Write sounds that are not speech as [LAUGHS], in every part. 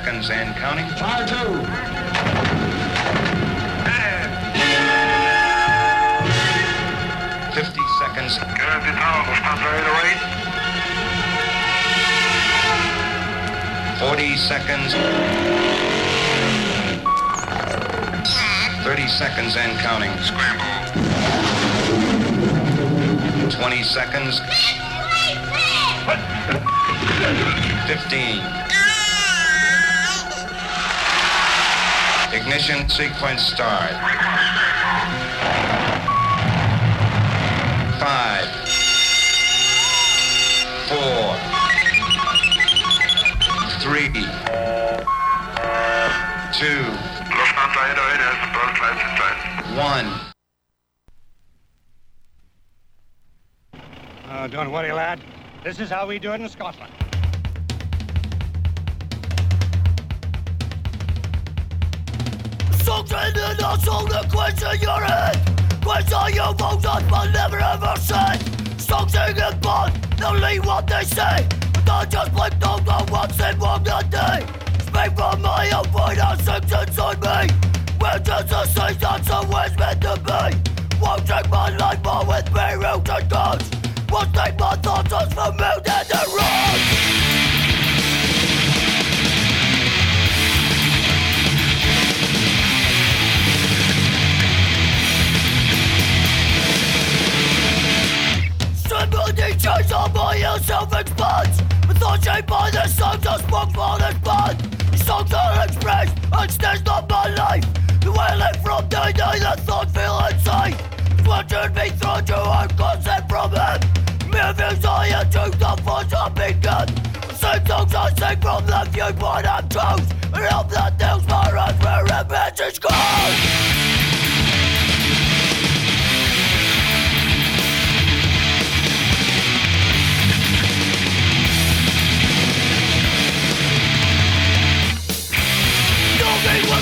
seconds and counting. Fire two. Fifty seconds. Forty seconds. Thirty seconds and counting. Scramble. Twenty seconds. Fifteen. Ignition sequence start. Five. Four. Three. Two. One. Oh, don't worry, lad. This is how we do it in Scotland. In us all the question your head Question you on but never ever said Something in blood, only what they say But I just blame those on what's in wrong that day Speak from my own point and sinks inside me Where does the say that's always meant to be Won't take my life but with me roots and guns Won't my thoughts as for by yourself expands But thought shaped by the songs I spoke for this band Songs are expressed and stays not my life. The way I live from day to day the thoughts feel insane Watching me through to a concept from him Mere views I achieve the force I begun Same songs I sing from the viewpoint I chose And help that things my eyes where a message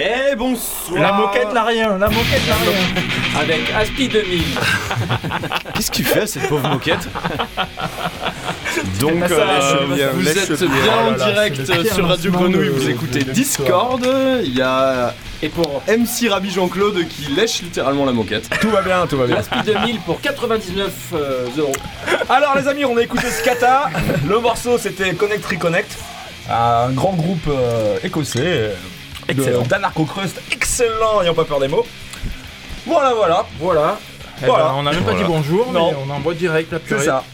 Eh bonsoir La moquette n'a rien, la moquette n'a rien. [LAUGHS] Avec Aspi 2000 [LAUGHS] Qu'est-ce qu'il fait cette pauvre moquette [LAUGHS] Donc, Ah, ça, euh, Vous laisse êtes bien. bien en Oh là là, direct sur Radio Grenouille, vous écoutez Discord, il y a Et pour MC Rabbi Jean-Claude qui lèche littéralement la moquette. tout va bien, tout va bien. Aspi 2000 pour 99 euh, euros. Alors les amis, on a écouté Scata. Le morceau c'était Connect Reconnect, un grand groupe euh, écossais euh, Excellent. d'anarcho-crust, excellent, ayant pas peur des mots. Voilà, voilà, Voilà. Eh Voilà. ben, on n'a même pas Voilà. dit bonjour, Non. mais on envoie direct la c'est purée. ça.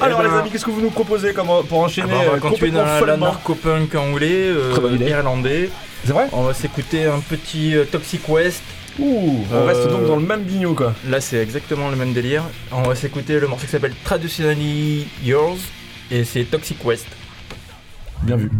Eh Alors ben, les amis, qu'est-ce que vous nous proposez comme, pour ah enchaîner ben, on va euh, continuer complètement dans la, la follement narco-punk anglais, euh, Très bonne idée. irlandais. C'est vrai On va s'écouter un petit euh, Toxic West. Ouh, on Euh, reste donc dans le même bignou quoi. Là, c'est exactement le même délire. On va s'écouter le morceau qui s'appelle Traditionally Yours et c'est Toxic West. Bien vu.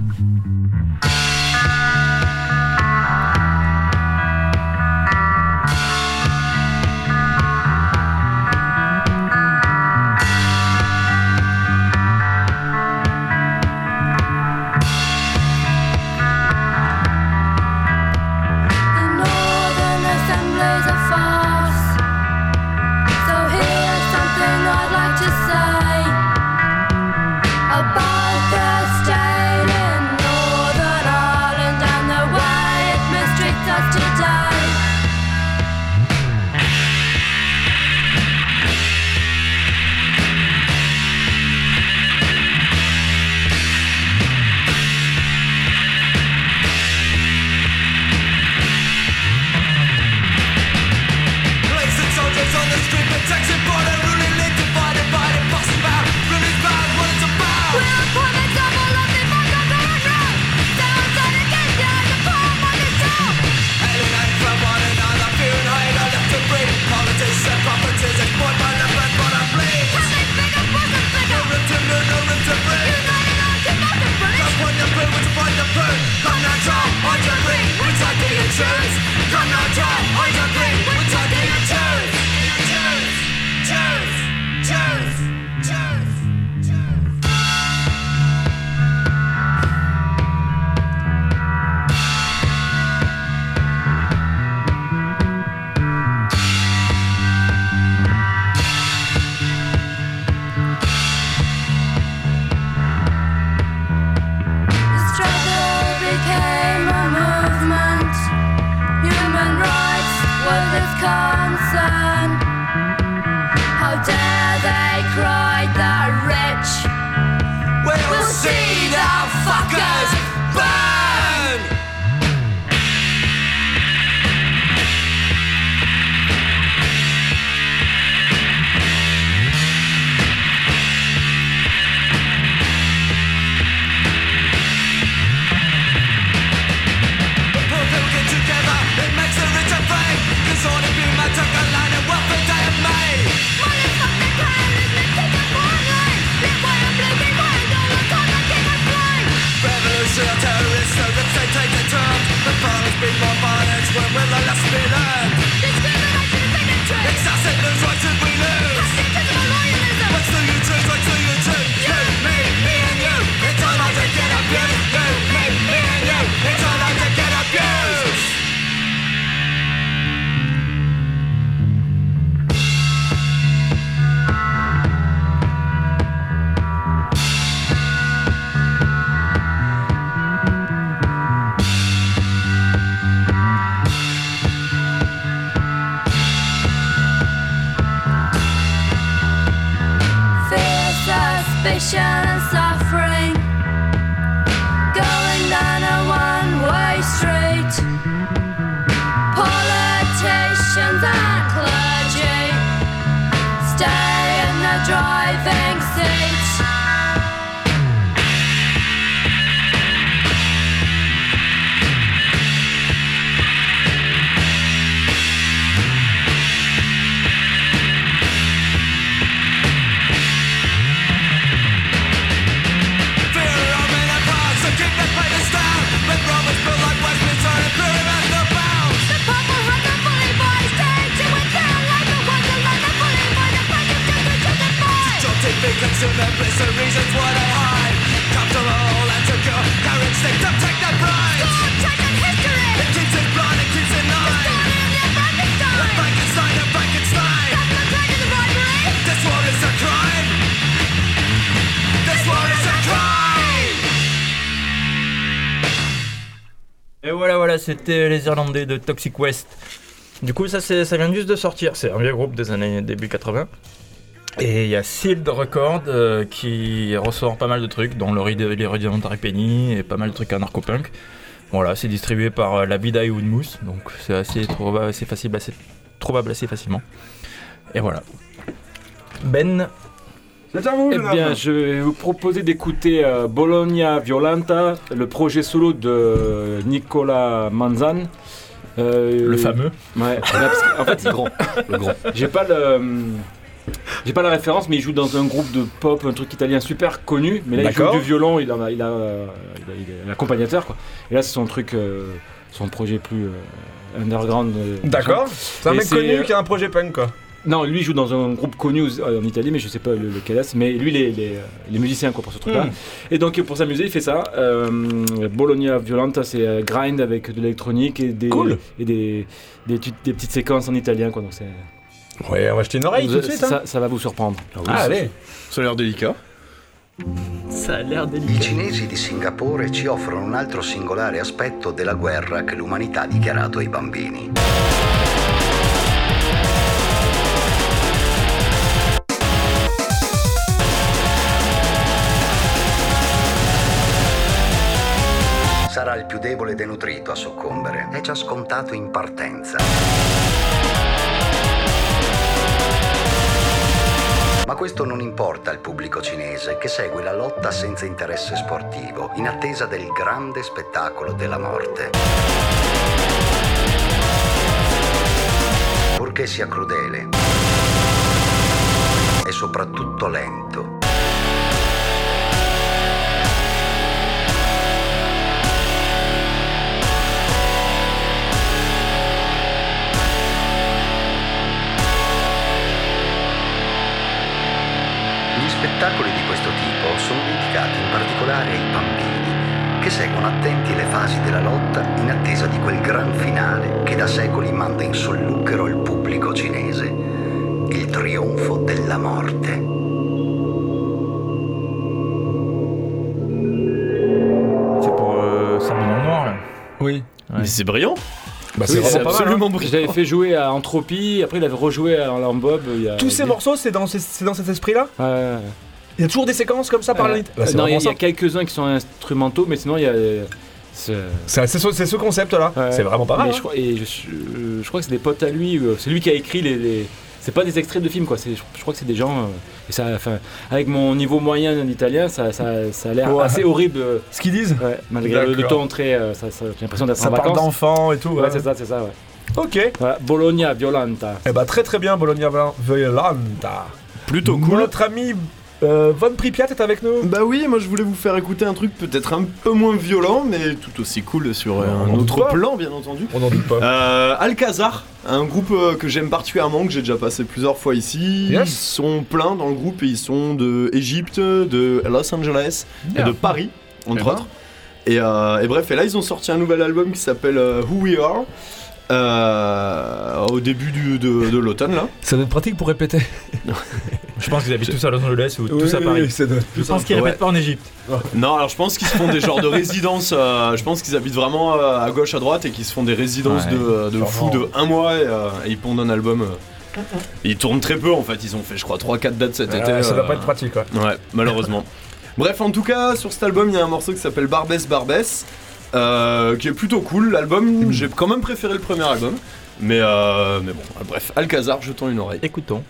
C'était les Irlandais de Toxic West. Du coup, ça, ça vient juste de sortir. C'est un vieux groupe des années début 80. Et il y a Sealed Records euh, qui ressort pas mal de trucs, dont le Rudimentary Penny et pas mal de trucs anarcho-punk. Voilà, c'est distribué par euh, la et Woodmousse, donc c'est assez, assez facile, assez, trouvable assez facilement. Et voilà. Ben, Eh bien, je vais vous proposer d'écouter euh, Bologna Violenta, le projet solo de Nicolas Manzan. Euh, le fameux. Ouais, [LAUGHS] là, parce que- en fait, il grand. Le grand. J'ai pas le. J'ai pas la référence, mais il joue dans un groupe de pop, un truc italien super connu. Mais là, il joue du violon, il, en a, il, a, euh, il, a- il est l'accompagnateur, quoi. Et là, c'est son truc, euh, son projet plus euh, underground. euh, D'accord. C'est un mec c'est, connu euh, qui a un projet punk, quoi. Non, lui il joue dans un groupe connu en Italie, mais je sais pas le- lequel est. Mais lui, les, les, les musiciens quoi, pour ce truc-là. Hmm. Et donc pour s'amuser, il fait ça. Euh, Bologna Violenta, c'est euh, grind avec de l'électronique et des Cool. et des, des, petites séquences en italien. Quoi, donc c'est, Ouais, on va jeter une oreille tout de suite. ça, Hein. ça va vous surprendre. Ah, allez. Ça a l'air délicat. Ça a l'air I délicat. cinesi di Singapore ci offrono un altro singolare aspetto della guerra che l'umanità ha dichiarato ai bambini. Debole denutrito a soccombere. È già scontato in partenza. Ma questo non importa al pubblico cinese che segue la lotta senza interesse sportivo, in attesa del grande spettacolo della morte. Purché sia crudele e soprattutto lento. Gli spettacoli di questo tipo sono dedicati in particolare ai bambini, che seguono attenti le fasi della lotta in attesa di quel gran finale che da secoli manda in solluchero il pubblico cinese, il trionfo della morte. C'est pour euh, Noir. Oui. Ouais. Mais c'est brillant. Bah, c'est Oui, vraiment pas mal. absolument hein. l'avais fait jouer à Entropie, après il avait rejoué à Lambob. Il y a, Tous ces morceaux, c'est dans, ces- c'est dans cet esprit-là. Il y a toujours des séquences comme ça par Euh, la Bah, non, il y y a quelques-uns qui sont instrumentaux, mais sinon il y a. euh, ce- C'est c'est ce, concept-là. Ouais. C'est vraiment pas mal. Mais hein. je crois, et je, je- crois que c'est des potes à lui, euh, c'est lui qui a écrit les. les- c'est pas des extraits de films quoi, c'est- je, je crois que c'est des gens. euh, et ça, enfin, avec mon niveau moyen d'italien, ça, ça, ça a l'air Ouais. assez horrible. euh, [LAUGHS] Ce qu'ils disent ouais, malgré le, le ton très. euh, ça, ça- j'ai l'impression d'être Ça en parle vacances. d'enfants et tout. Ouais, ouais. c'est ça, c'est ça, ouais. Ok. Voilà, Bologna Violenta. Eh bah très très bien Bologna Violanta. Plutôt cool. Notre ami euh, Von Pripyat est avec nous. Bah oui, moi je voulais vous faire écouter un truc peut-être un peu moins violent, mais tout aussi cool sur euh, un autre plan, bien entendu. On n'en doute pas. Euh, Alcazar, un groupe que j'aime particulièrement, que j'ai déjà passé plusieurs fois ici. Yes. Ils sont pleins dans le groupe et ils sont de Égypte, de Los Angeles et de Paris, entre Eh ben. autres. Et, et bref, et là ils ont sorti un nouvel album qui s'appelle Who We Are. Euh, au début du- de, de l'automne là. Ça doit être pratique pour répéter. Je pense qu'ils habitent tous à Los Angeles ou tous à Paris. Je pense qu'ils Ouais. répètent pas en Égypte. Non, alors je pense qu'ils se font des genres de résidences. euh, je pense qu'ils habitent vraiment euh, à gauche, à droite et qu'ils se font des résidences Ouais, de, de sûrement. fou de un mois et, euh, et ils pondent un album. euh. Ils tournent très peu en fait. Ils ont fait, je crois, 3-4 dates cet été. Ouais, ça doit euh, pas être pratique quoi. Ouais, malheureusement. Bref, en tout cas, sur cet album, il y a un morceau qui s'appelle Barbès Barbès, euh, qui est plutôt cool. L'album, j'ai quand même préféré le premier album. Mais, euh, mais bon, bref, Alcazar, jetons une oreille. Écoutons.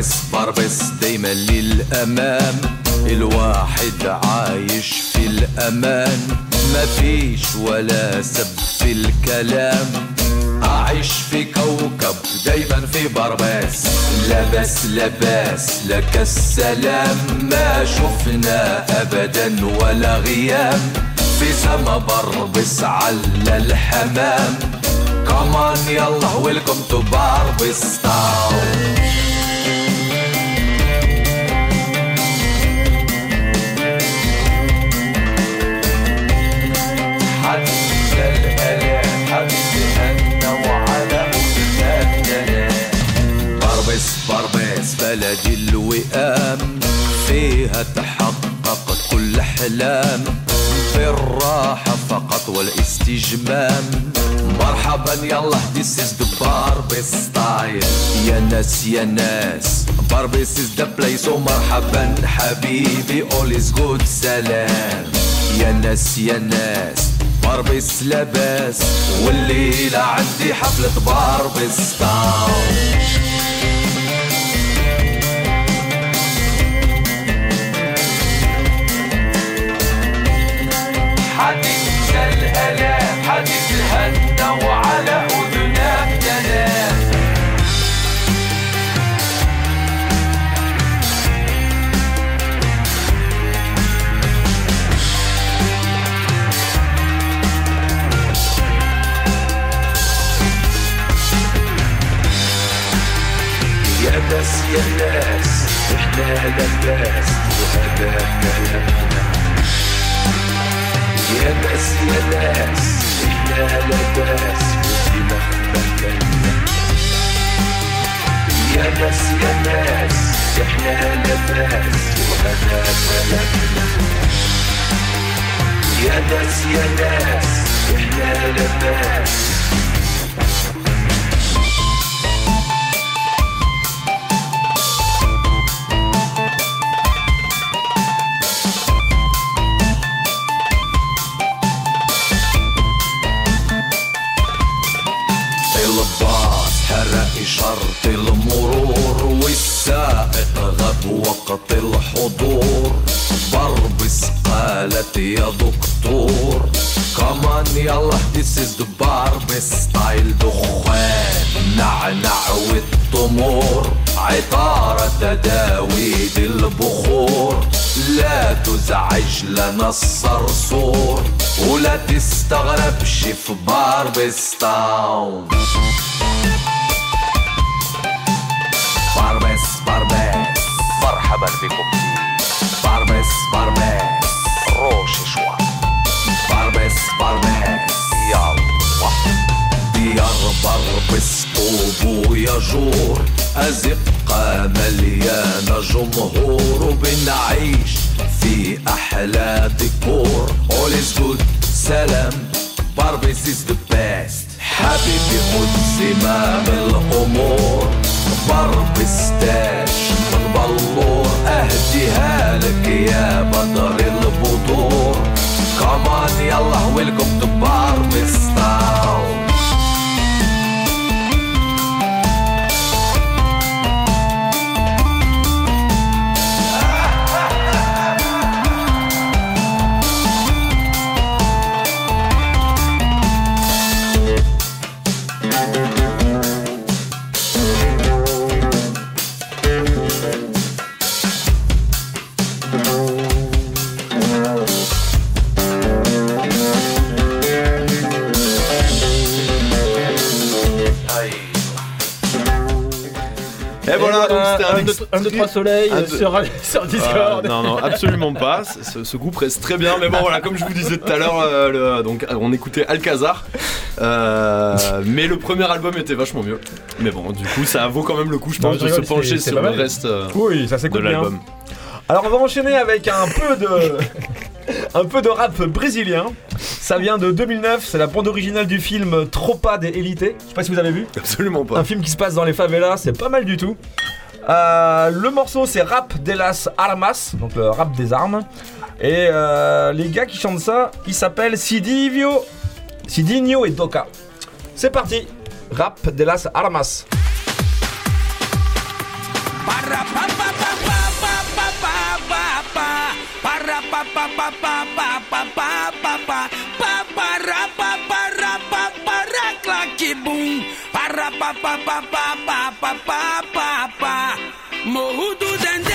باربس باربس دايما للأمام. الواحد عايش في الأمان. مفيش ولا سب في الكلام. أعيش في كوكب دايما في برباس لبس لباس لك السلام ما شفنا أبدا ولا غيام. في سما بربس على الحمام. كمان يلا ويلكم تو باربس تاون بلد الوئام فيها تحقق كل حلام بالراحة فقط والاستجمام. مرحبا يلا this is the Barbie style. يا ناس يا ناس باربس is the place. ومرحبا حبيبي all is good سلام. يا ناس يا ناس باربس لباس والليلة عندي حفلة باربس تاون يا ناس إحنا لباس وهذا كلامنا يا ناس يا ناس إحنا لباس ودماغنا يا ناس يا ناس إحنا لباس وهذا كلامنا يا ناس يا ناس إحنا لباس شرط المرور والسائق غاب وقت الحضور. بربس قالت يا دكتور كمان يلا this is the barb ستايل دخان. نعنع والتمور عطارة تداويد البخور. لا تزعج لنا الصرصور ولا تستغربش في باربستاون باربس باربس. مرحبا بكم. في باربس باربس. روش شوى. باربس باربس. يلا. ديار بربس طوب ويجور أزقة مليانة جمهور. وبنعيش في أحلى ديكور. All is good. سلام. باربس is the best. حبيبي خد زمام الأمور. بربس تاج من بلور أهديها لك يا بدر البطور كمان يلا un, 1, 2, extrait- 3 soleil Un, euh, deux- sur, [LAUGHS] sur Ah, Discord. non, non, absolument pas. [LAUGHS] Ce, ce groupe reste très bien. Mais bon, voilà, comme je vous disais tout à l'heure, euh, donc on écoutait Alcazar. Euh, mais le premier album était vachement mieux. Mais bon, du coup, ça vaut quand même le coup, je Non, pense, je de se pencher sur le reste euh, Oui, ça de l'album. Alors on va enchaîner avec un peu de [LAUGHS] un peu de rap brésilien. Ça vient de 2009, c'est la bande originale du film Tropa de Elite. Je sais pas si vous avez vu. Absolument pas. Un film qui se passe dans les favelas, c'est pas mal du tout. Euh, le morceau c'est Rap de las Armas, donc le rap des armes. Et euh, les gars qui chantent ça, ils s'appellent Sidivio, Sidinho et Doka. C'est parti, Rap de las Armas. Morro do Dendê.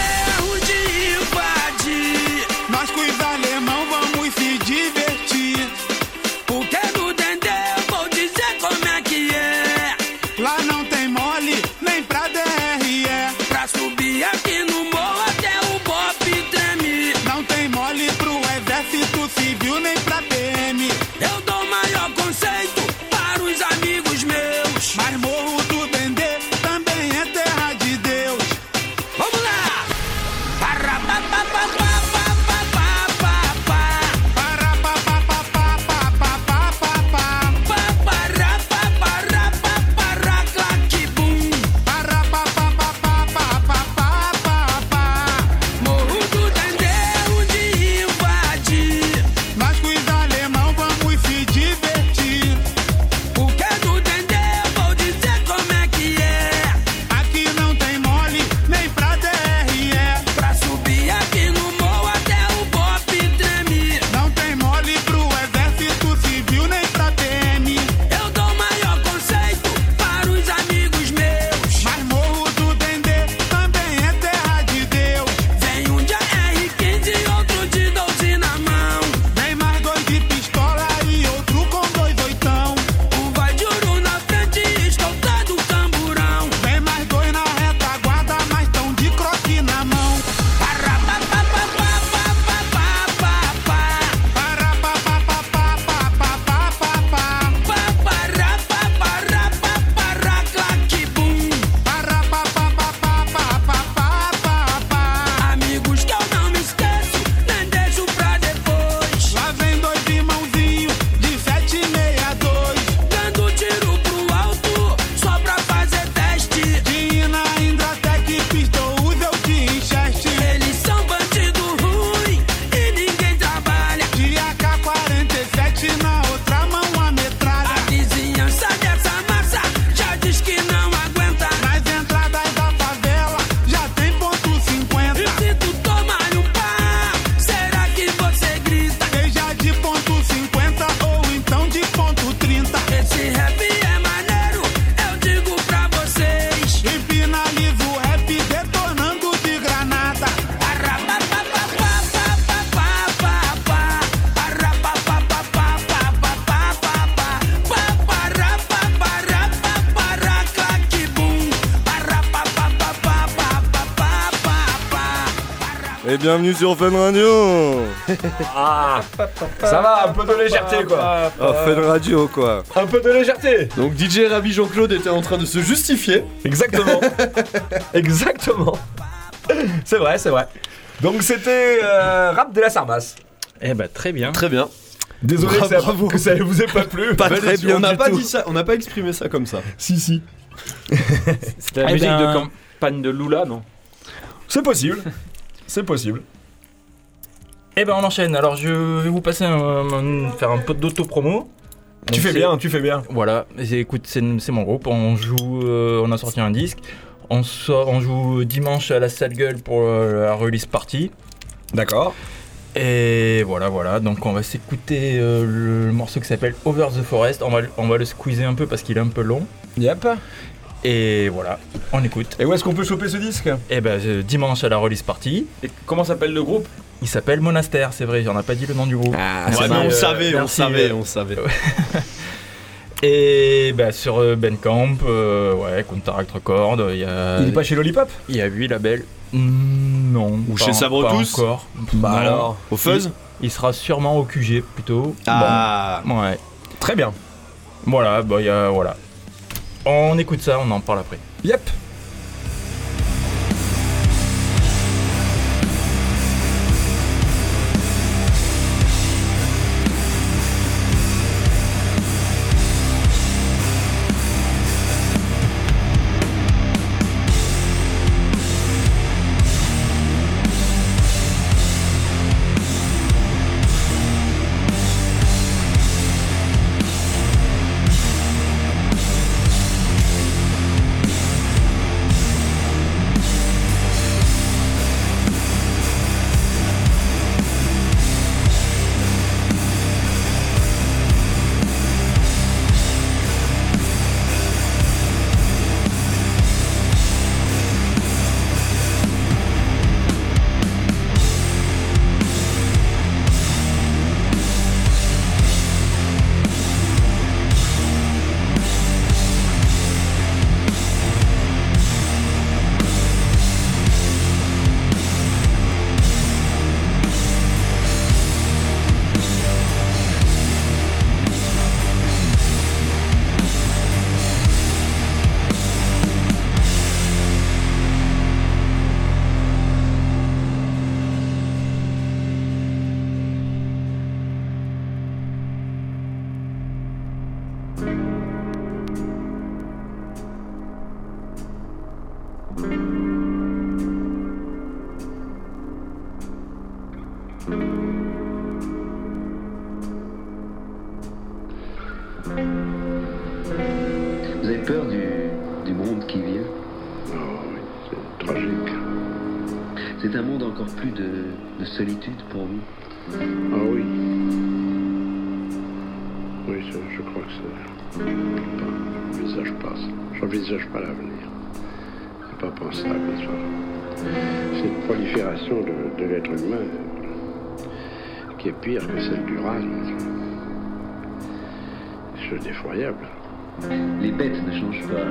Bienvenue sur Fun Radio Ah Ça va, un peu de légèreté quoi Oh, Fun Radio quoi Un peu de légèreté Donc DJ Ravi Jean-Claude était en train de se justifier. Exactement [LAUGHS] Exactement C'est vrai, c'est vrai. Donc c'était euh, Rap de la Sarbasse. Eh bah très bien. Très bien. Désolé que ça, bravo. que ça vous ait pas plu. Pas très bien on n'a pas tout. dit ça, on n'a pas exprimé ça comme ça. Si, si. C'était la Eh musique ben- de campagne de Lula, non? C'est possible. C'est possible. Eh ben on enchaîne. Alors je vais vous passer un, un- faire un peu d'auto-promo. Tu Donc, fais c'est- bien, tu fais bien. Voilà, Et écoute, c'est c'est mon groupe. On joue, euh, on a sorti un disque. On, sort, on joue dimanche à la salle gueule pour euh, la release party. D'accord. Et voilà, voilà. Donc on va s'écouter euh, le morceau qui s'appelle Over the Forest. On va, le- on va le squeezer un peu parce qu'il est un peu long. Yep. Et voilà, on écoute. Et où est-ce qu'on peut choper ce disque? Et ben euh, dimanche à la release party. Et comment s'appelle le groupe? Il s'appelle Monastère, c'est vrai. J'en ai pas dit le nom du groupe. Ah, Ouais, c'est mais vrai, on euh, savait, on savait, euh, on savait. [LAUGHS] Et bah, sur euh, Bandcamp, euh, ouais, Counteract Record, il y a. Il est pas chez Lollipop? Il y a 8 labels. Mm, non. Ou pas- chez Sabre pas Tous encore. Bah Non. alors. Au fuzz? Il sera sûrement au QG plutôt. Ah Bon, ouais. Très bien. Voilà, bah il y a. Voilà. On écoute ça, on en parle après. Yep. Vous avez peur du, du monde qui vient Oh oui, c'est tragique. C'est un monde encore plus de, de solitude pour vous Ah oui. Oui, je, je crois que c'est. Je n'envisage pas ça. J'envisage pas l'avenir. C'est pas pensable, Cette prolifération de, de l'être humain qui est pire que celle du rat. Chose. Les bêtes ne changent pas.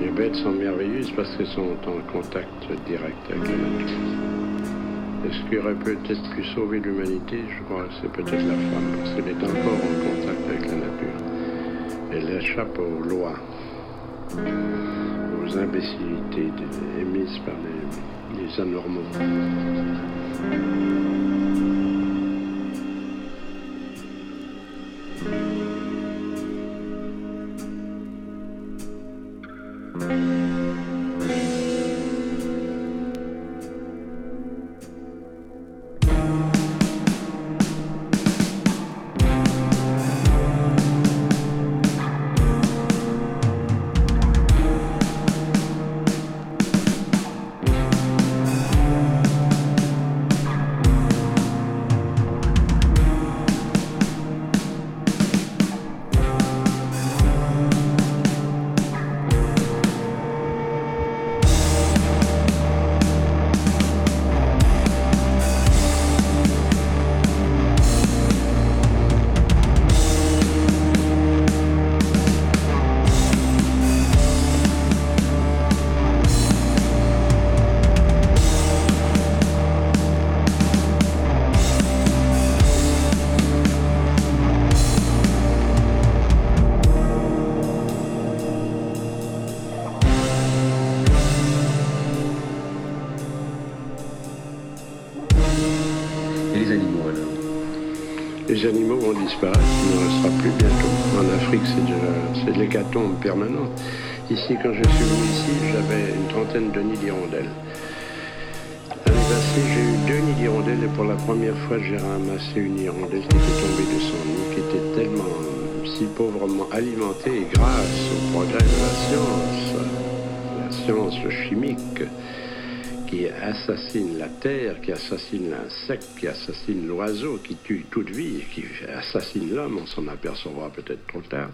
Les bêtes sont merveilleuses parce qu'elles sont en contact direct avec la nature. Et ce qui aurait peut-être pu sauver l'humanité, je crois, c'est peut-être la femme, parce qu'elle est encore en contact avec la nature. Elle échappe aux lois, aux imbécilités émises par les, les anormaux. Les animaux vont disparaître, il ne restera plus bientôt. En Afrique, c'est de, l'hécatombe permanente. Ici, quand je suis venu ici, j'avais une trentaine de nids d'hirondelles. Passée, j'ai eu deux nids d'hirondelles et pour la première fois, j'ai ramassé une hirondelle qui était tombée de son nid, qui était tellement euh, si pauvrement alimentée grâce au progrès de la science, la science chimique, qui assassine la terre, qui assassine l'insecte, qui assassine l'oiseau, qui tue toute vie, qui assassine l'homme, on s'en apercevra peut-être trop tard.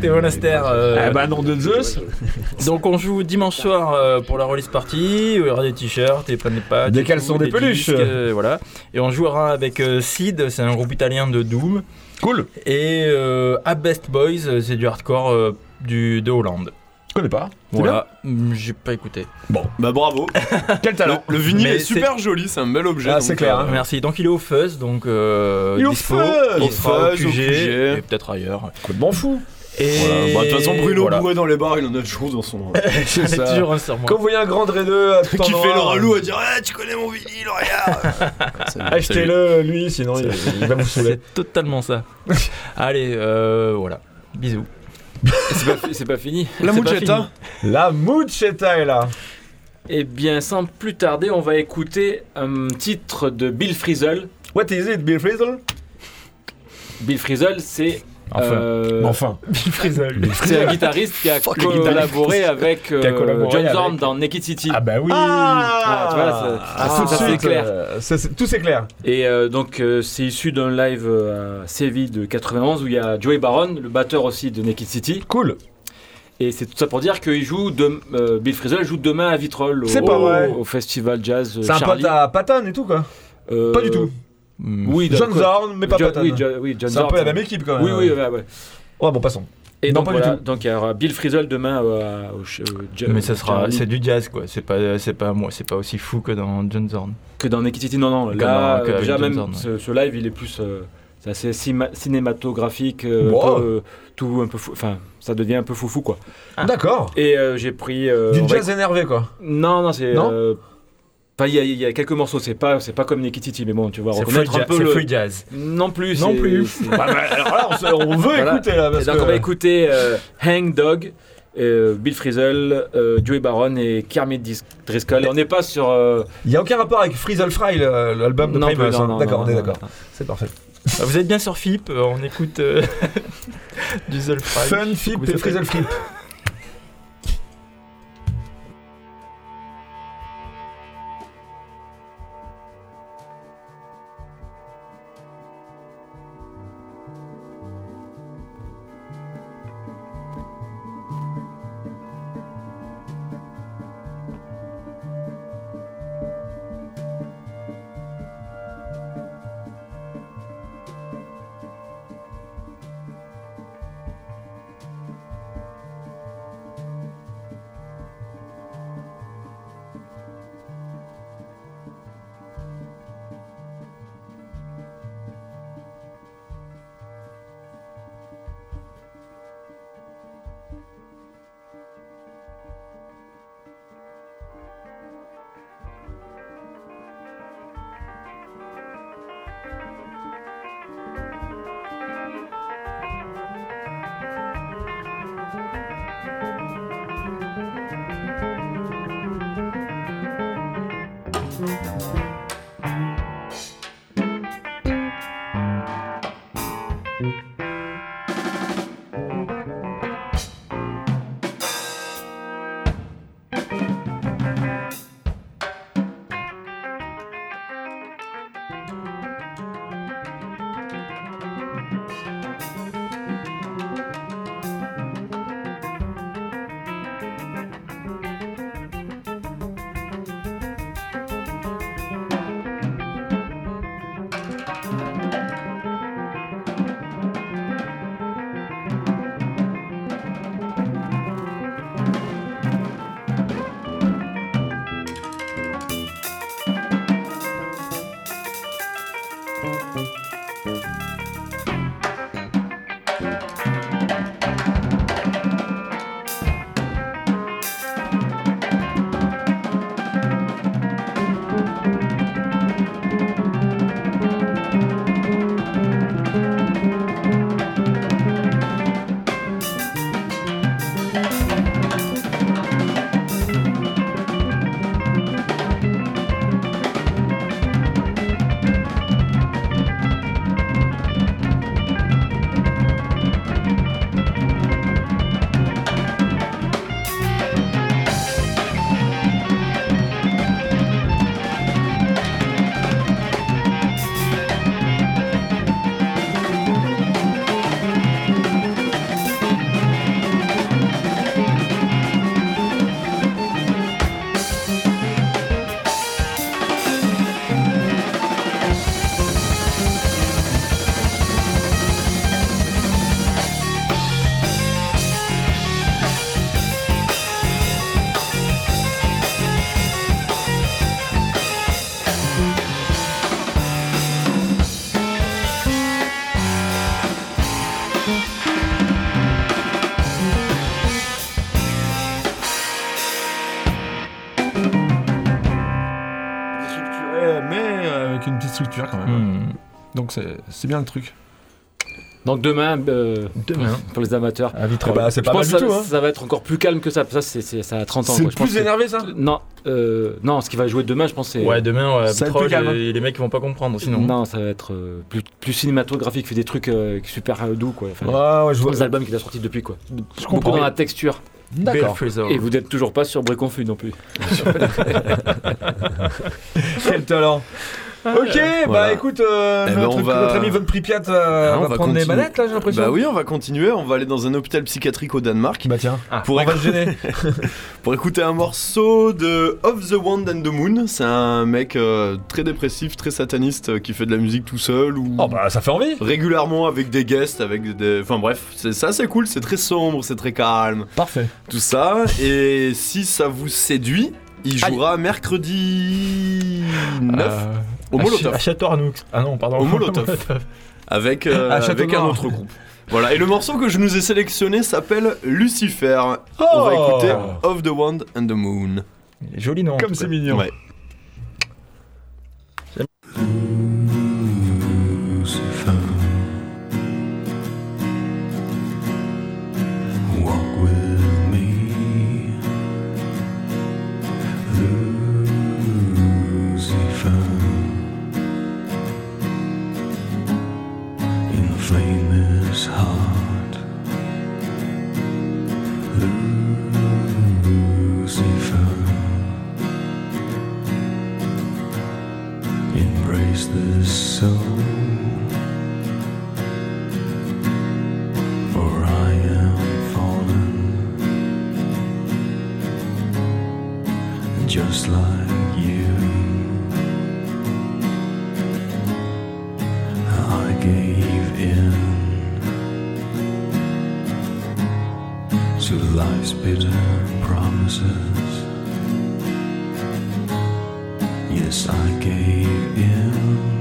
C'était Monastère. euh, Eh bah, nom de Zeus. [LAUGHS] Donc on joue dimanche soir euh, pour la release party, où il y aura des t-shirts et plein de pattes. Des caleçons, des peluches. disques, euh, voilà. Et on jouera avec euh, Seed, c'est un groupe italien de Doom. Cool. Et euh, A Best Boys, c'est du hardcore euh, du, de Hollande. Je connais pas. Voilà, Mm, j'ai pas écouté. Bon. Bah bravo. [LAUGHS] Quel talent. Le, le vinyle Mais est super joli, c'est un bel objet. Ah, c'est clair, euh, hein. Merci. Donc il est au Fuzz, donc euh, Il est au. Fuzz. Il Au sera au Fuzz, au QG, QG. et peut-être ailleurs. Complètement fou. Et Voilà. Bah, de toute façon, Bruno voilà. bourré dans les bars, il en a toujours dans son. [LAUGHS] C'est C'est ça. toujours un serment. Quand vous voyez un grand draineux en qui fait le relou à dire Eh, tu connais mon vinyle, regarde. [LAUGHS] Achetez-le, lui, sinon il, il va vous saouler. C'est totalement ça. [LAUGHS] Allez, euh, voilà. Bisous. C'est pas, pas fini. La pas Muchetta La Muchetta est là. Eh bien, sans plus tarder, on va écouter un titre de Bill Frisell. What is it, Bill Frizzle? Bill Frisell, c'est. Enfin. euh, Enfin. [LAUGHS] Bill Frisell. C'est un guitariste qui a collaboré avec euh, Qui a collaboré John avec- Zorn dans Naked City. Ah bah oui. Ah, tu vois, là, ça- Ah, ça, c'est clair. euh, ça, c'est- tout c'est clair. Et euh, donc, euh, c'est issu d'un live euh, à Séville de 91 où il y a Joey Baron, le batteur aussi de Naked City. Cool. Et c'est tout ça pour dire qu'il joue, de, euh, Bill Frisell joue demain à Vitrolles au, vrai. au festival jazz C'est un pote à Patton et tout quoi. Euh, Pas du tout. Oui, John. Zorn, mais pas Jo- Patton. Oui, Jo- oui, John C'est un peu la même équipe quand même. Oui, oui, ouais, ouais. Ouais, bon, passons. Et Non, donc, pas du voilà, tout. donc il y aura Bill Frisell demain euh, au, au Ja- Mais ça sera, c'est du jazz quoi. C'est pas, c'est pas moi, c'est pas aussi fou que dans John Zorn. que dans Naked City. Non, non, Que là, déjà John même Zorn, ouais. ce, ce live, il est plus. euh, c'est assez cima- cinématographique, euh, un Wow. peu, euh, tout un peu fou. Enfin, ça devient un peu foufou quoi. D'accord. Et euh, j'ai pris. euh, Du jazz énervé quoi. Non, non, c'est. Euh, Enfin, il y, a- il y a quelques morceaux, c'est pas, c'est pas comme City, mais bon, tu C'est reconnaître un peu le. free jazz. Non plus. Non plus. Bah, bah, alors là, on, se- on veut Voilà. écouter là. Parce donc, que... on va écouter euh, Hang Dog, euh, Bill Frisell, euh, Joey Baron et Kermit Driscoll. On n'est pas sur. euh, Il y a aucun rapport avec Frizzle Fry, l'album de Non Primus. non, hein. D'accord, on est d'accord. C'est parfait. Ah, Vous êtes bien sur FIP, euh, on écoute euh, [LAUGHS] du. Fun, Fip et Frizzle Flip. C'est bien le truc. Donc demain, euh, Demain. pour les amateurs. À Vitrolles. Bah, c'est Je pas mal pense du que ça, tout. Hein. ça va être encore plus calme que ça. Ça, c'est, c'est- ça a 30 ans. C'est quoi. Je pense plus que- énervé ça Non, euh, non, ce qui va jouer demain, je pense, c'est. Ouais, demain, ouais, Ça va être Vitrolles, plus calme, hein. et les mecs ils vont pas comprendre sinon. Non, ça va être euh, plus, plus cinématographique, fait des trucs euh, super doux, quoi. Enfin, Ouais, ouais, je vois. Les albums qu'il a sortis depuis, quoi. Je Beaucoup comprends. dans la texture. D'accord. Et vous n'êtes toujours pas sur Breconfu non plus. [LAUGHS] Quel talent. Ok, bah Voilà. écoute, euh, Eh ben, notre, on va- notre ami Von Pripyat euh, Ah, on va, va prendre les continuer. manettes là, j'ai l'impression. Bah oui, on va continuer. On va aller dans un hôpital psychiatrique au Danemark Bah tiens, pour, on va écou- se gêner. [LAUGHS] pour écouter un morceau de Of the Wand and the Moon. C'est un mec euh, très dépressif, très sataniste euh, qui fait de la musique tout seul ou Oh bah ça fait envie. régulièrement avec des guests, avec des. Enfin bref, c'est ça, c'est cool. C'est très sombre, c'est très calme, Parfait. tout ça. Et si ça vous séduit, il jouera mercredi 9 Euh, au À Molotov. Ah non, pardon. Au Molotov. [LAUGHS] avec, [LAUGHS] euh, avec un autre groupe. Voilà, et le morceau que je nous ai sélectionné s'appelle Lucifer. On Oh. va écouter Of the Wand and the Moon. Joli nom. Comme c'est mignon. Ouais. Just like you. I gave in to life's bitter promises. Yes, I gave in,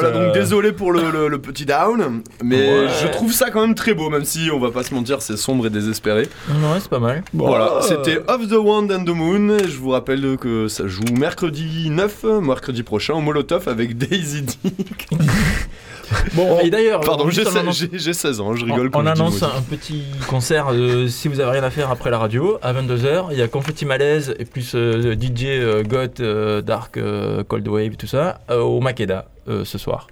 voilà, euh, donc désolé pour le, le- le petit down, mais Ouais. je trouve ça quand même très beau, même si on va pas se mentir, c'est sombre et désespéré. Ouais, c'est pas mal. Voilà, euh, c'était Of the Wand and the Moon, et je vous rappelle que ça joue mercredi 9, mercredi prochain, au Molotov avec Daisy Dick. [LAUGHS] Bon, [LAUGHS] et d'ailleurs, Pardon, j'ai juste, on se- annonce- j'ai j'ai 16 ans, je rigole On, on annonce un petit concert euh, si vous avez rien à faire après la radio à 22h. Il y a Confetti Malaise et plus euh, DJ euh, Goth, euh, Dark, euh, Cold Wave, tout ça euh, au Makeda euh, ce soir.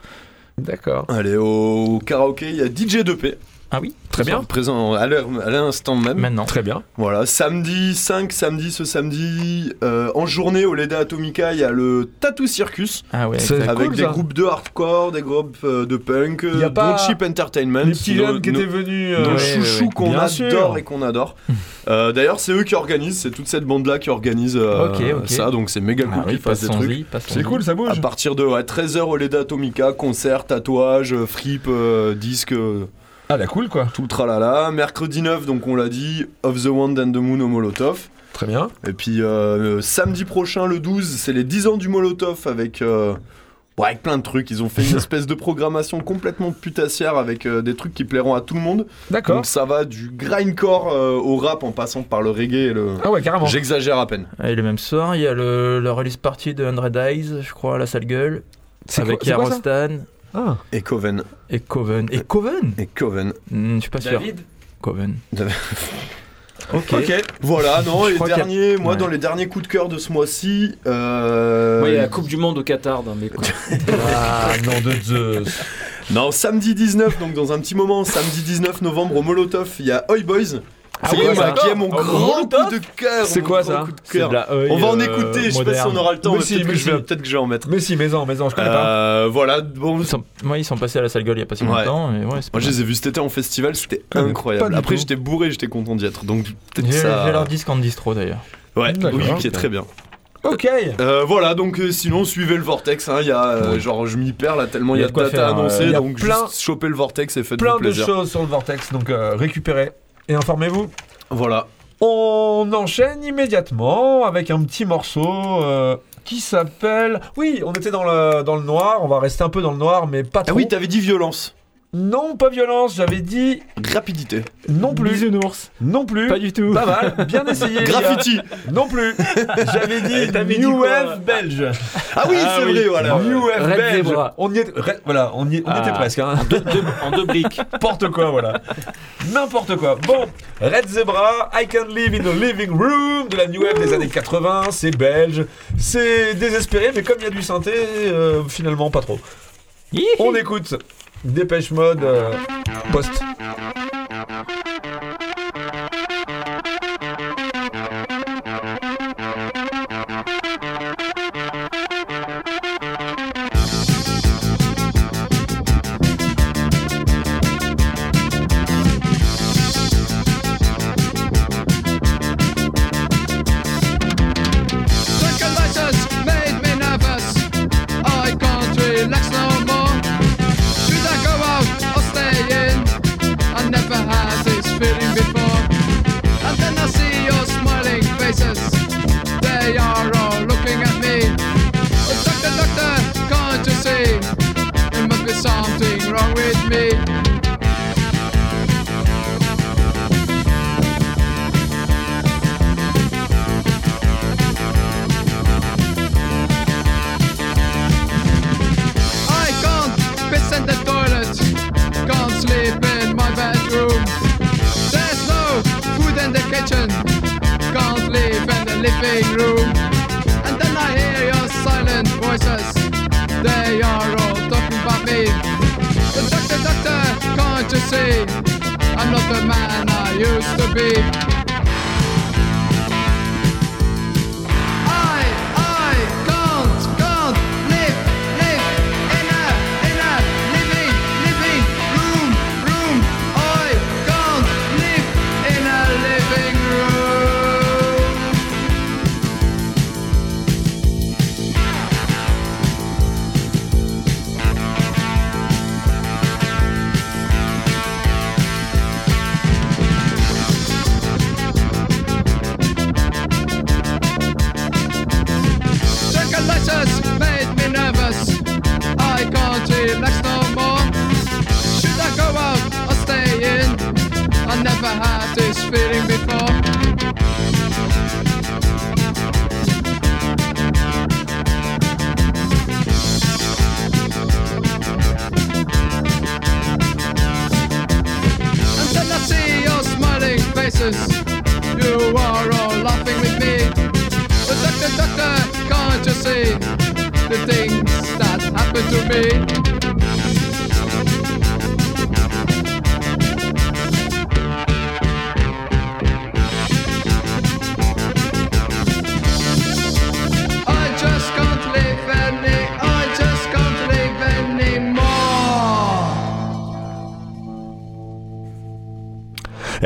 D'accord. Allez, au karaoké, il y a DJ 2P. Ah oui, Très bien. Présent à l'heure- à l'instant même. maintenant. Très bien. Voilà, samedi 5, samedi ce samedi, euh, en journée au Leda Atomica, il y a le Tattoo Circus. Ah ouais, avec cool, des ça. groupes de hardcore, des groupes euh, de punk, Y a euh, pas Don't Cheap Entertainment. Les petits nos- jeunes qui nos- étaient venus. nos euh, ouais, chouchous ouais. qu'on adore sûr. et qu'on adore. Euh, D'ailleurs, c'est eux qui organisent, c'est toute cette bande-là qui organise euh, ça, donc c'est méga cool Ah oui, qu'ils fassent des trucs. C'est cool, ça À bouge. partir de 13h au Leda Atomica, concert, tatouage, fripe, euh, disque, euh, Ah, la cool, quoi. tout le tralala. Mercredi 9, donc on l'a dit, Of the Wand and the Moon au Molotov. Très bien. Et puis euh, samedi prochain, le 12, c'est les 10 ans du Molotov avec, euh, bon, avec plein de trucs. Ils ont fait une [LAUGHS] espèce de programmation complètement putassière avec euh, des trucs qui plairont à tout le monde. D'accord. Donc ça va du grindcore euh, au rap en passant par le reggae et le... Ah ouais, carrément. J'exagère à peine. Et le même soir, il y a le, le release party de 100 Eyes, je crois, à la salle gueule. C'est Avec Yarostan Ah. Et Coven. et Coven. Et Coven Et Coven. Hmm, Je suis pas sûr. Coven. [LAUGHS] Ok. Ok. Voilà, non, Je les a- derniers, moi Ouais. dans les derniers coups de cœur de ce mois-ci, euh, Moi, il y a la Coupe du Monde au Qatar dans mes coups. Ah, nom de Zeus. non, samedi 19, donc dans un petit moment, samedi 19 novembre au Molotov, il y a Oi Boys. Ah qui, oui, est, ça. qui est mon grand coup de cœur. C'est quoi, ça C'est On va en euh, écouter, je sais pas si on aura le temps, Mais mais si, peut-être mais que je vais en mettre. Mais si, maison, maison, je connais pas. Euh, voilà, bon, moi, ils sont passés à la salle gueule il y a pas si Ouais. longtemps. C'est moi je les ai vus cet été en festival, c'était mais incroyable. Après j'étais bourré, j'étais content d'y être, donc peut-être ça. j'ai leur disque en distro d'ailleurs. Ouais, oui, qui est très bien. Ok. Euh, voilà, donc euh, sinon suivez le Vortex, hein, y a, euh, genre je m'y perds là tellement il y a, de data faire, à annoncer, euh, il y a donc plein- juste chopez le Vortex et faites-vous Plein de plaisir. choses sur le Vortex, donc récupérez et informez-vous. Voilà. On enchaîne immédiatement avec un petit morceau euh, qui s'appelle. Oui, on était dans le, dans le noir, on va rester un peu dans le noir, mais pas Ah trop. oui, t'avais dit violence. Non, pas violence, j'avais dit Rapidité. non plus. Bisounours. Non plus. Pas du tout. Pas mal, bien essayé. Graffiti. Non plus. J'avais dit New Wave belge. Ah oui, Ah c'est oui. vrai, voilà. New Wave Red belge. Zebra. On y est, Red- voilà, on y, on y Ah. était presque. Hein. Deux- deux- en deux briques. [LAUGHS] N'importe quoi, voilà. N'importe quoi. Bon, Red Zebra, I Can Live in a Living Room de la New Wave des années 80, c'est belge, c'est désespéré, mais comme il y a du synthé, euh, finalement pas trop. On écoute Dépêche Mode euh, Post.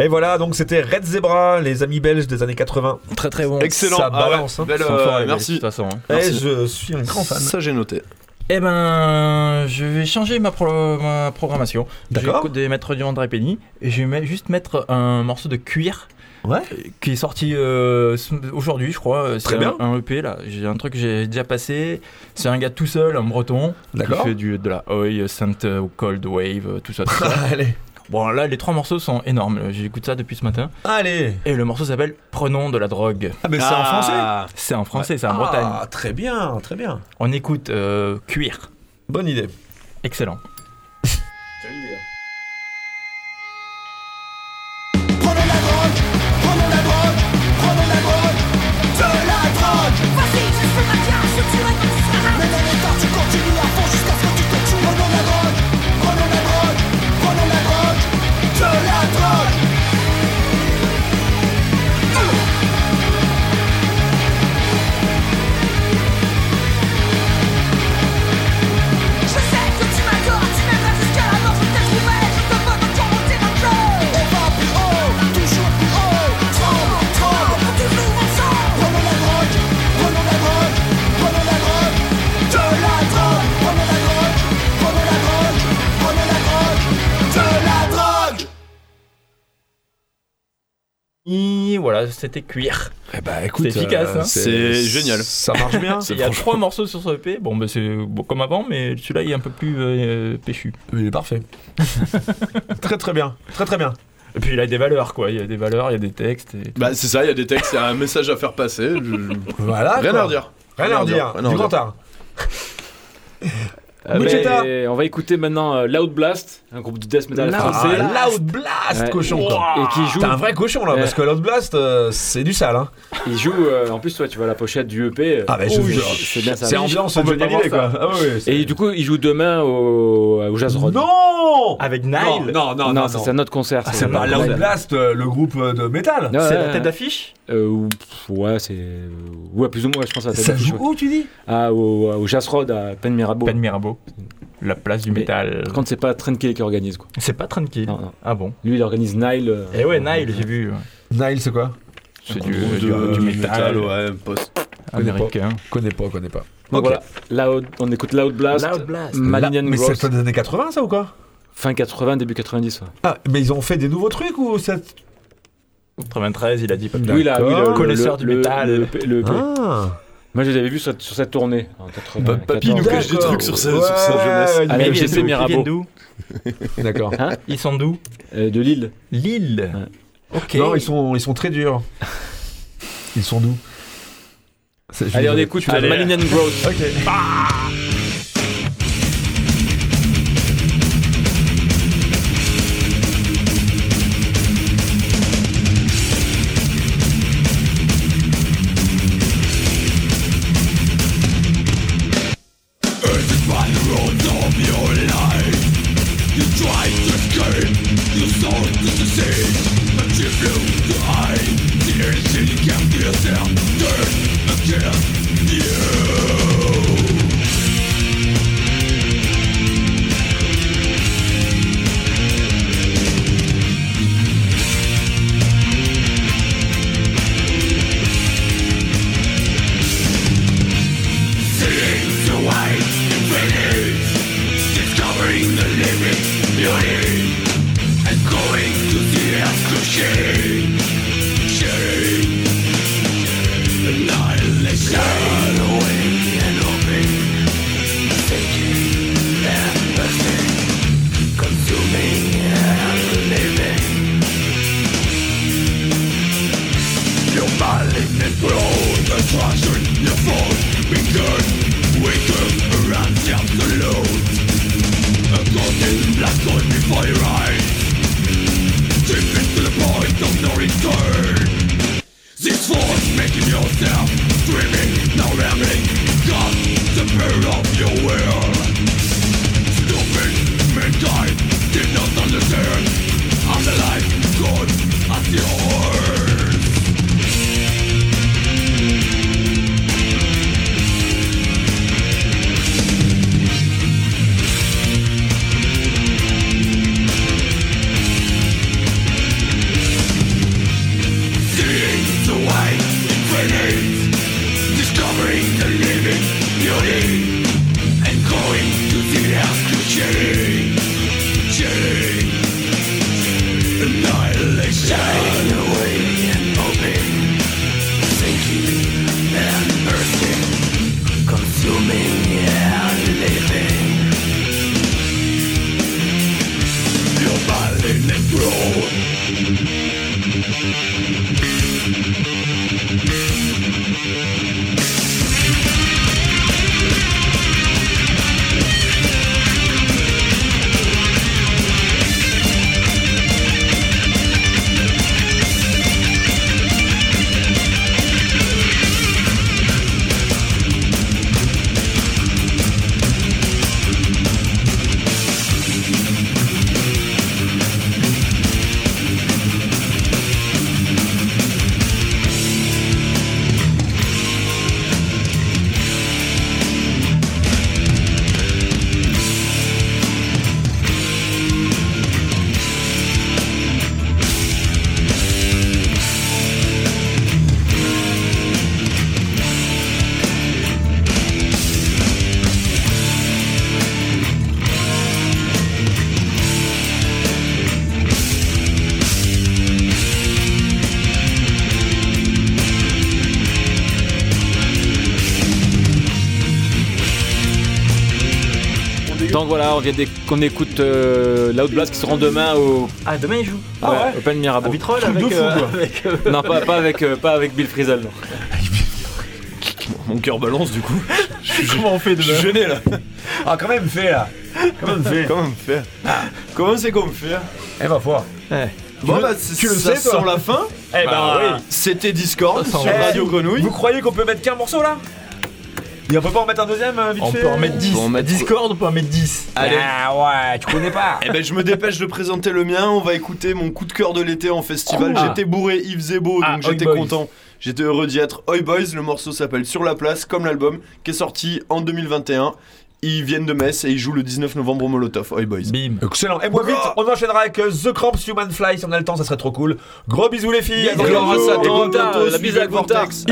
Et voilà, donc c'était Red Zebra, les amis belges des années 80. Très très bon. Excellent. Ça Ah ouais, balance. hein. belle, euh, merci. De toute façon. hein. Eh, je suis un grand fan. Ça j'ai noté. Eh ben, je vais changer ma, pro- ma programmation. D'accord. Je vais mettre du André Penny et je vais juste mettre un morceau de cuir Ouais. qui est sorti euh, aujourd'hui, je crois. C'est Très bien. Un, un EP là. J'ai un truc que j'ai déjà passé. C'est un gars tout seul, un breton, qui D'accord. fait du, de la Oi, Saint euh, Cold Wave, tout ça. Tout ça. [LAUGHS] Allez. Bon, là, les trois morceaux sont énormes. J'écoute ça depuis ce matin. Allez. Et le morceau s'appelle Prenons de la drogue. Ah, mais c'est en français C'est en français, c'est en Bretagne. Ah, très bien, très bien. On écoute euh, Cuir. Bonne idée. Excellent. Voilà, c'était Cuir. Eh bah écoute, C'est efficace, euh, hein. C'est génial. Ça marche bien. [LAUGHS] Il y a trois morceaux sur ce EP. Bon, bah, c'est bon, comme avant, mais celui-là il est un peu plus euh, péchu. Il est parfait. [LAUGHS] très très bien. Très très bien. Et puis il a des valeurs, quoi. Il y a des valeurs, il y a des textes. Et... Bah c'est ça, il y a des textes, il y a un message à faire passer. je- Voilà. Rien quoi. à redire. Rien à redire. rien à Du redire. grand [LAUGHS] art. Euh, ben, on va écouter maintenant euh, Loud Blast, un groupe de death metal français. Ah, Loud Blast, Ouais. cochon. Et qui joue. T'es un vrai cochon là, Ouais. parce que Loud Blast, euh, c'est du sale. Hein. Il joue. euh, en plus, toi, tu vois la pochette du EP. euh, Ah, bah, c'est bien ça. c'est ambiance On peut Johnny quoi. Ah Et du coup, il joue demain au, au Jazz Road. Non Avec Nile Non, non, non, c'est un autre concert. Ah, c'est pas Loud. Blast, le groupe de métal. Ouais, C'est la tête d'affiche Euh, ouais, c'est. Ouais, plus ou moins, je pense à la tête Ça joue où, tu dis? Ah, au, au Jazz Road à Pen Mirabeau. Ben Mirabeau. La place du Mais- métal. Par contre, c'est pas Trenkill qui organise quoi. C'est pas tranquille. Non, non. Ah bon Lui, il organise Nile. euh, Et ouais, Nile, j'ai vu. ouais. Nile, c'est quoi C'est Un du, du, du métal ouais, post. américain. Connais pas, connais pas. Donc Ok. voilà, Loud- on écoute Loud Blast, Loud Blast. Malinian Mais c'est des années 80, ça ou quoi fin 80, début 90. ouais. Ah, mais ils ont fait des nouveaux trucs ou c'est. 93, il a dit pas Oui, là, oui, le, Connaisseur le- du le- métal. le- le- le- Ah Moi, je les avais vus sur, sur cette tournée. En 80, Papy nous cache des trucs sur sa, Ouais, sur sa jeunesse. Ah, fait d'où? Ils Mirabeau. d'où? D'accord. Hein? Ils sont d'où? Euh, de Lille. Lille. Ok. Non, ils sont, ils sont très durs. Ils sont je Allez, vais- on écoute Malinian Gross. Ok. Annihilation. Voilà, on vient qu'on écoute euh, Loud Blast qui seront demain au. Ah, demain ils jouent. Ouais, au Pen Mirabeau. De avec, fou, euh, quoi. avec, euh, Non, pas, pas avec, euh, pas avec Bill Frisell. non. Mon cœur balance du coup. [LAUGHS] Comment on fait Je suis demain gêné là. Ah, quand même fait là. Comment on fait Comment on fait Comment c'est qu'on fait Eh bah, fort. Bon Tu bah tu le sais, sent la fin. Eh bah, oui. C'était Discord sur Radio. Grenouille. Vous croyez qu'on peut mettre qu'un morceau là? Et on peut pas en mettre un deuxième euh, vite On fait peut en mettre 10. Faut en mettre- Discord, on peut en mettre 10. Allez. Ah ouais, tu connais pas. Eh ben je me dépêche de présenter le mien, on va écouter mon coup de cœur de l'été en festival. Cool. J'étais bourré, il faisait beau, Ah, donc j'étais content. J'étais heureux d'y être. Oi Boys, le morceau s'appelle Sur la place, comme l'album, qui est sorti en 2021. Ils viennent de Metz et ils jouent le 19 novembre au Molotov. Oi Boys. Bim. Excellent. Et moi vite, on enchaînera avec euh, The Cramps Human Fly si on a le temps, ça serait trop cool. Gros bisous les filles. Bisous, à dans bisous, quinze jours. à Attends, Gunta, bientôt, la bise à suivez Gunta. Vortex.